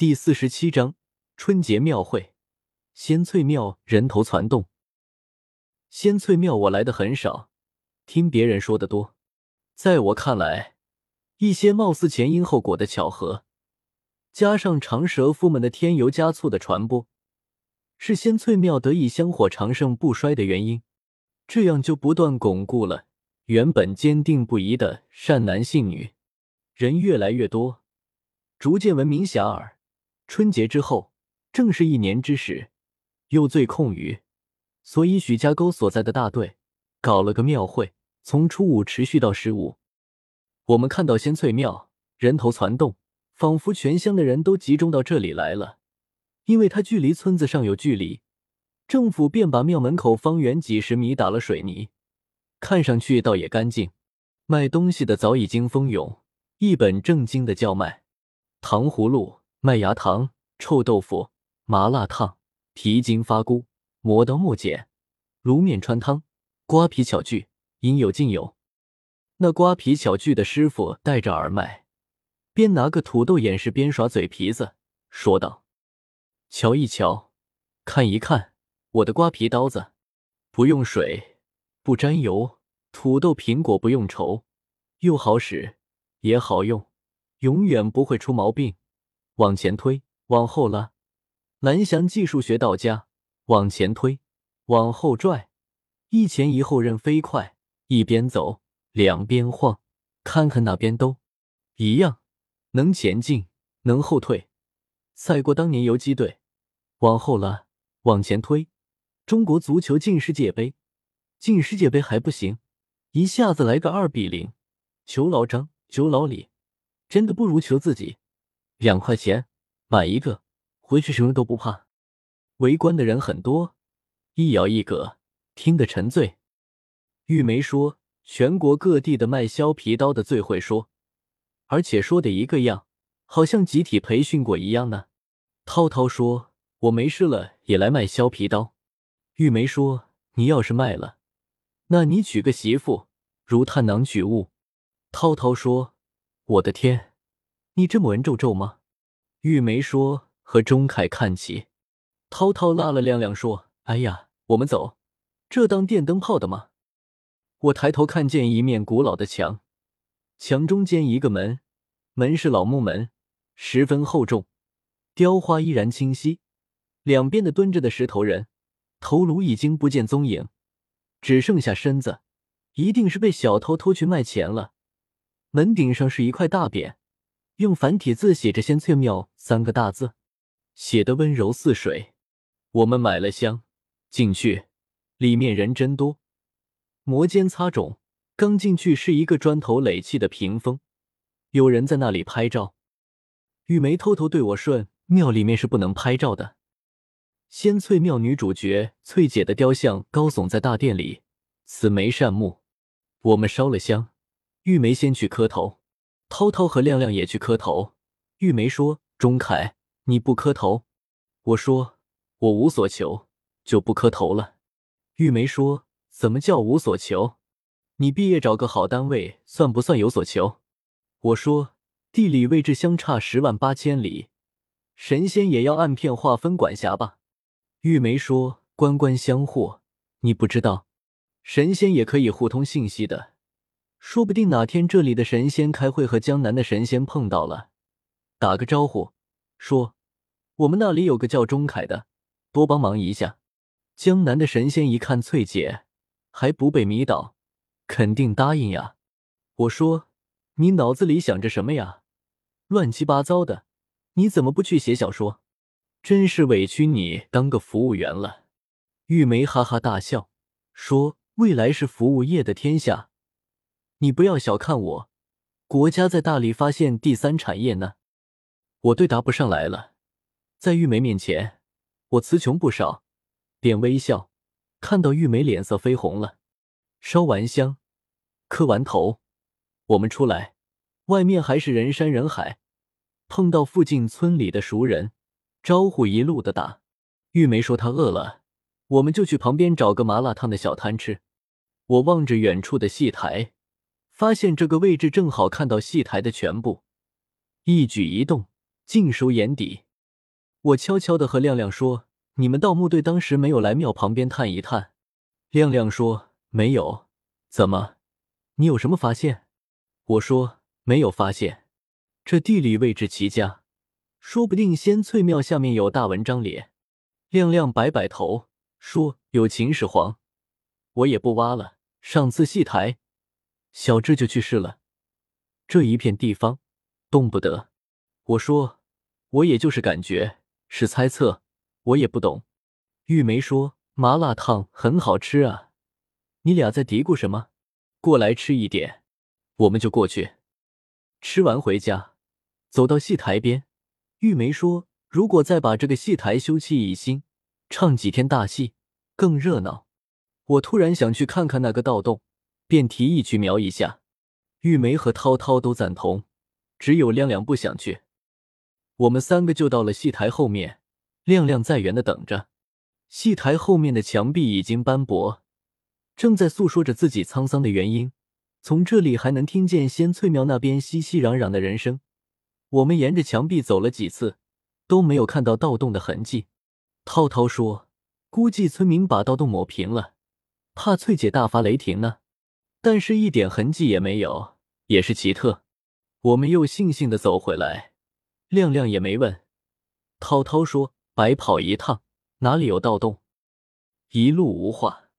第四十七章春节庙会。仙翠庙人头攒动。仙翠庙我来的很少，听别人说的多。在我看来，一些貌似前因后果的巧合，加上长舌妇们的添油加醋的传播，是仙翠庙得以香火长盛不衰的原因。这样就不断巩固了原本坚定不移的善男信女。人越来越多，逐渐闻名遐迩。春节之后，正是一年之始，又最空余，所以许家沟所在的大队搞了个庙会，从初五持续到十五。我们看到仙翠庙人头攒动，仿佛全乡的人都集中到这里来了，因为它距离村子上有距离，政府便把庙门口方圆几十米打了水泥，看上去倒也干净。卖东西的早已经蜂拥，一本正经的叫卖糖葫芦。麦芽糖、臭豆腐、麻辣烫、皮筋发箍、磨刀磨剪、卤面穿汤、瓜皮巧具，应有尽有。那瓜皮巧具的师傅戴着耳麦，边拿个土豆演示，边耍嘴皮子，说道：“瞧一瞧，看一看，我的瓜皮刀子，不用水，不沾油，土豆、苹果不用愁，又好使也好用，永远不会出毛病。”往前推，往后拉，蓝翔技术学到家。往前推，往后拽，一前一后任飞快，一边走两边晃，看看哪边都一样，能前进，能后退，赛过当年游击队。往后拉，往前推，中国足球进世界杯，进世界杯还不行，一下子来个二比零，求老张，求老李，真的不如求自己。两块钱买一个，回去什么都不怕。围观的人很多，一咬一个，听得沉醉。玉梅说：“全国各地的卖削皮刀的最会说，而且说的一个样，好像集体培训过一样呢。”涛涛说：“我没事了也来卖削皮刀。”玉梅说：“你要是卖了，那你娶个媳妇如探囊取物。”涛涛说：“我的天！”你这么文绉绉吗？玉梅说：“和钟凯看齐。”涛涛拉了亮亮说：“哎呀，我们走，这当电灯泡的吗？”我抬头看见一面古老的墙，墙中间一个门，门是老木门，十分厚重，雕花依然清晰。两边的蹲着的石头人，头颅已经不见踪影，只剩下身子，一定是被小偷偷去卖钱了。门顶上是一块大匾。用繁体字写着“仙翠庙”三个大字，写的温柔似水。我们买了香进去，里面人真多。摩肩擦踵，刚进去是一个砖头垒砌的屏风，有人在那里拍照。玉梅偷偷对我顺：“庙里面是不能拍照的。”仙翠庙女主角翠姐的雕像高耸在大殿里，慈眉善目。我们烧了香，玉梅先去磕头。涛涛和亮亮也去磕头。玉梅说：“钟凯，你不磕头？”我说：“我无所求，就不磕头了。”玉梅说：“怎么叫无所求？你毕业找个好单位，算不算有所求？”我说：“地理位置相差十万八千里，神仙也要按片划分管辖吧？”玉梅说：“官官相护，你不知道，神仙也可以互通信息的。”说不定哪天这里的神仙开会和江南的神仙碰到了，打个招呼，说我们那里有个叫钟凯的，多帮忙一下。江南的神仙一看翠姐还不被迷倒，肯定答应呀。我说你脑子里想着什么呀？乱七八糟的，你怎么不去写小说？真是委屈你当个服务员了。玉梅哈哈大笑，说未来是服务业的天下。你不要小看我，国家在大力发现第三产业呢。我对答不上来了，在玉梅面前，我词穷不少，便微笑。看到玉梅脸色绯红了，烧完香，磕完头，我们出来，外面还是人山人海。碰到附近村里的熟人，招呼一路的打。玉梅说她饿了，我们就去旁边找个麻辣烫的小摊吃。我望着远处的戏台。发现这个位置正好看到戏台的全部，一举一动尽收眼底。我悄悄的和亮亮说：“你们盗墓队当时没有来庙旁边探一探？”亮亮说：“没有。”怎么？你有什么发现？我说：“没有发现。这地理位置极佳，说不定仙翠庙下面有大文章咧。”亮亮摆摆头说：“有秦始皇，我也不挖了。上次戏台，小智就去世了。这一片地方，动不得。”我说：“我也就是感觉，是猜测，我也不懂。”玉梅说：“麻辣烫很好吃啊。”你俩在嘀咕什么？过来吃一点，我们就过去。吃完回家，走到戏台边，玉梅说：“如果再把这个戏台修葺一新，唱几天大戏，更热闹。”我突然想去看看那个盗洞，便提议去瞄一下。玉梅和涛涛都赞同，只有亮亮不想去。我们三个就到了戏台后面，亮亮在原的等着。戏台后面的墙壁已经斑驳。正在诉说着自己沧桑的原因，从这里还能听见仙翠庙那边熙熙攘攘的人声。我们沿着墙壁走了几次，都没有看到盗洞的痕迹。涛涛说：“估计村民把盗洞抹平了，怕翠姐大发雷霆呢。”但是，一点痕迹也没有，也是奇特。我们又悻悻的走回来，亮亮也没问。涛涛说：“白跑一趟，哪里有盗洞？”一路无话。